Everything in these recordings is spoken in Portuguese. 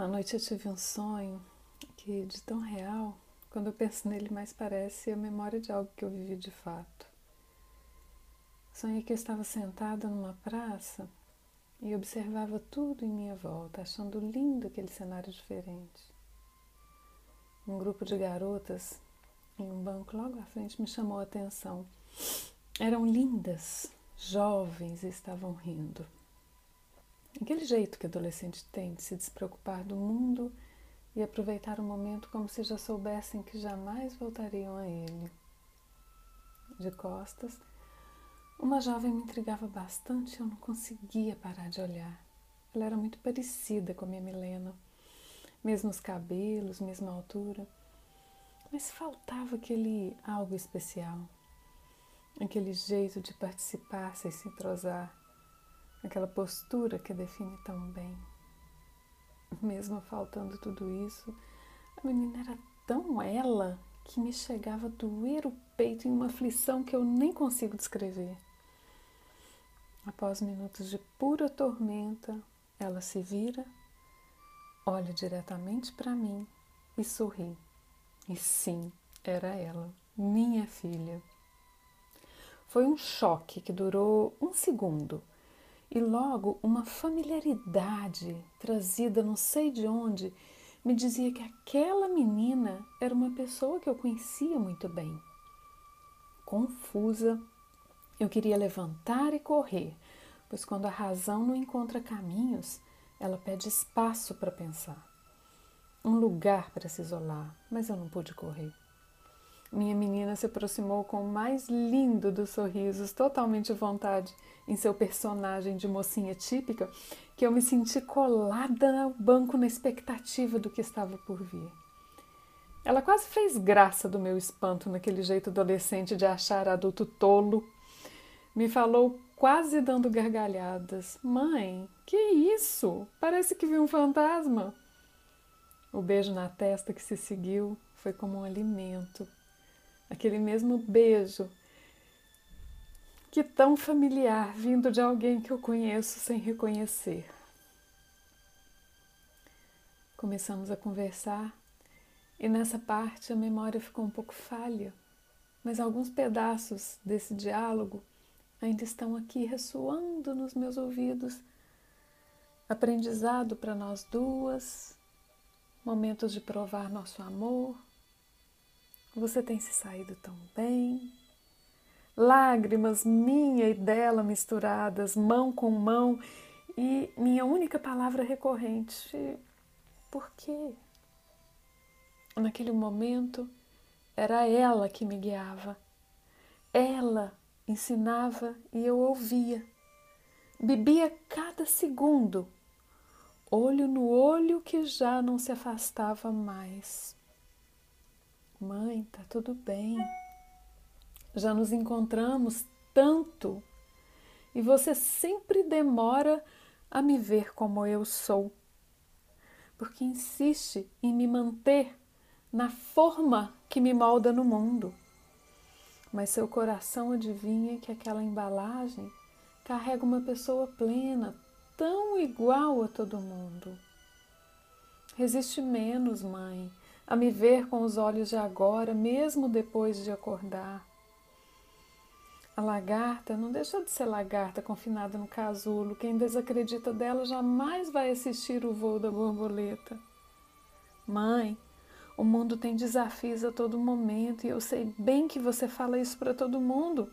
Uma noite eu tive um sonho que, de tão real, quando eu penso nele, mais parece a memória de algo que eu vivi de fato. Sonhei que eu estava sentada numa praça e observava tudo em minha volta, achando lindo aquele cenário diferente. Um grupo de garotas em um banco logo à frente me chamou a atenção. Eram lindas, jovens e estavam rindo. Aquele jeito que adolescente tem de se despreocupar do mundo e aproveitar o momento como se já soubessem que jamais voltariam a ele. De costas, uma jovem me intrigava bastante e eu não conseguia parar de olhar. Ela era muito parecida com a minha Milena, mesmos cabelos, mesma altura, mas faltava aquele algo especial, aquele jeito de participar sem se entrosar aquela postura que define tão bem. Mesmo faltando tudo isso, a menina era tão ela que me chegava a doer o peito em uma aflição que eu nem consigo descrever. Após minutos de pura tormenta, ela se vira, olha diretamente para mim e sorri. E sim, era ela, minha filha. Foi um choque que durou um segundo e logo uma familiaridade trazida não sei de onde me dizia que aquela menina era uma pessoa que eu conhecia muito bem. Confusa, eu queria levantar e correr, pois quando a razão não encontra caminhos, ela pede espaço para pensar, um lugar para se isolar, mas eu não pude correr. Minha menina se aproximou com o mais lindo dos sorrisos, totalmente à vontade em seu personagem de mocinha típica, que eu me senti colada ao banco na expectativa do que estava por vir. Ela quase fez graça do meu espanto naquele jeito adolescente de achar adulto tolo. Me falou quase dando gargalhadas: Mãe, que isso? Parece que viu um fantasma. O beijo na testa que se seguiu foi como um alimento aquele mesmo beijo que tão familiar vindo de alguém que eu conheço sem reconhecer. Começamos a conversar e nessa parte a memória ficou um pouco falha, mas alguns pedaços desse diálogo ainda estão aqui ressoando nos meus ouvidos. Aprendizado para nós duas, momentos de provar nosso amor, você tem se saído tão bem. Lágrimas minha e dela misturadas, mão com mão, e minha única palavra recorrente: por quê? Naquele momento, era ela que me guiava. Ela ensinava e eu ouvia. Bebia cada segundo, olho no olho que já não se afastava mais. Mãe, tá tudo bem. Já nos encontramos tanto e você sempre demora a me ver como eu sou, porque insiste em me manter na forma que me molda no mundo. Mas seu coração adivinha que aquela embalagem carrega uma pessoa plena, tão igual a todo mundo. Resiste menos, mãe, a me ver com os olhos de agora, mesmo depois de acordar. A lagarta não deixa de ser lagarta confinada no casulo. Quem desacredita dela jamais vai assistir o voo da borboleta. Mãe, o mundo tem desafios a todo momento e eu sei bem que você fala isso para todo mundo,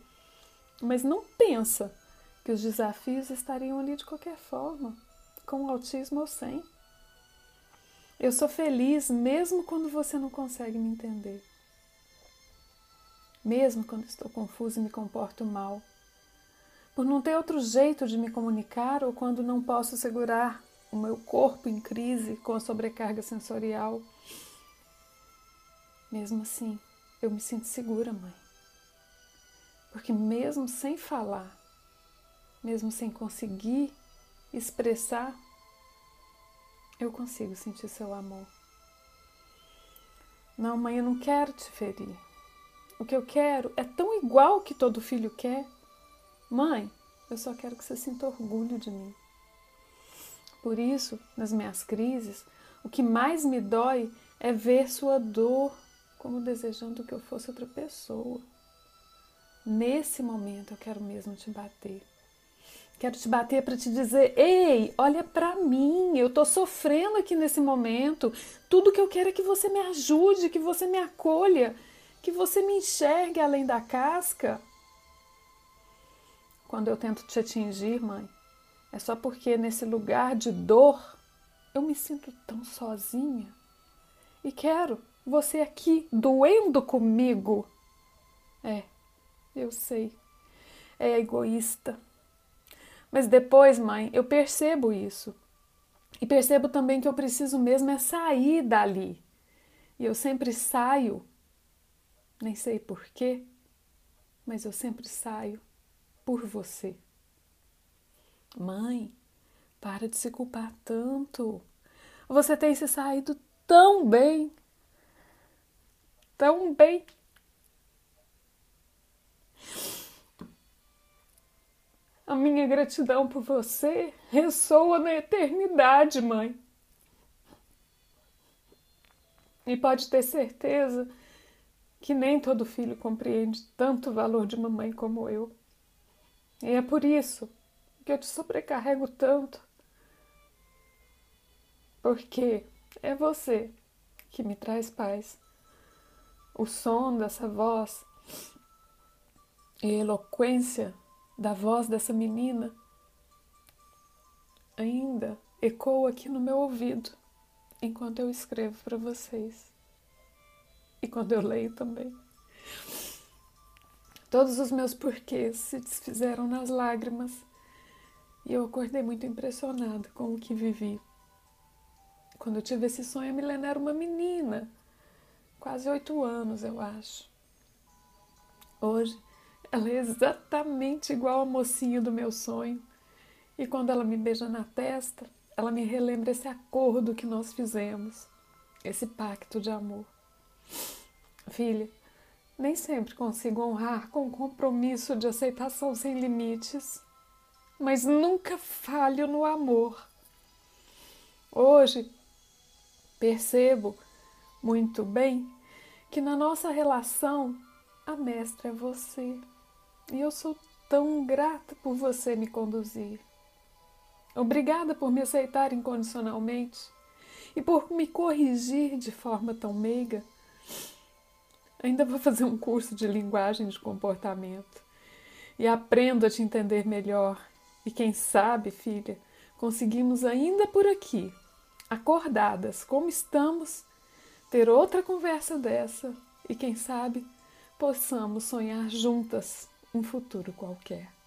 mas não pensa que os desafios estariam ali de qualquer forma, com autismo ou sem. Eu sou feliz mesmo quando você não consegue me entender. Mesmo quando estou confusa e me comporto mal. Por não ter outro jeito de me comunicar ou quando não posso segurar o meu corpo em crise com a sobrecarga sensorial. Mesmo assim, eu me sinto segura, mãe. Porque mesmo sem falar, mesmo sem conseguir expressar eu consigo sentir seu amor. Não, mãe, eu não quero te ferir. O que eu quero é tão igual que todo filho quer. Mãe, eu só quero que você sinta orgulho de mim. Por isso, nas minhas crises, O que mais me dói é ver sua dor como desejando que eu fosse outra pessoa. Nesse momento eu quero mesmo te bater. Quero te bater para te dizer: ei, olha para mim, eu tô sofrendo aqui nesse momento. Tudo que eu quero é que você me ajude, que você me acolha, que você me enxergue além da casca. Quando eu tento te atingir, mãe, é só porque nesse lugar de dor eu me sinto tão sozinha e quero você aqui doendo comigo. É, eu sei, é egoísta. Mas depois, mãe, eu percebo isso. E percebo também que eu preciso mesmo é sair dali. E eu sempre saio, nem sei porquê, mas eu sempre saio por você. Mãe, para de se culpar tanto. Você tem se saído tão bem. Tão bem. A minha gratidão por você ressoa na eternidade, mãe. E pode ter certeza que nem todo filho compreende tanto o valor de uma mãe como eu. E é por isso que eu te sobrecarrego tanto. Porque é você que me traz paz. O som dessa voz e eloquência da voz dessa menina ainda ecoa aqui no meu ouvido enquanto eu escrevo para vocês. E quando eu leio também. Todos os meus porquês se desfizeram nas lágrimas e eu acordei muito impressionada com o que vivi. Quando eu tive esse sonho, a Milena era uma menina, quase oito anos, eu acho. Hoje, ela é exatamente igual a mocinha do meu sonho. E quando ela me beija na testa, ela me relembra esse acordo que nós fizemos, esse pacto de amor. Filha, nem sempre consigo honrar com compromisso de aceitação sem limites mas nunca falho no amor. Hoje percebo muito bem que na nossa relação a mestra é você. E eu sou tão grata por você me conduzir. Obrigada por me aceitar incondicionalmente e por me corrigir de forma tão meiga. Ainda vou fazer um curso de linguagem de comportamento e aprendo a te entender melhor e quem sabe, filha, conseguimos ainda por aqui, acordadas como estamos, ter outra conversa dessa e quem sabe possamos sonhar juntas um futuro qualquer.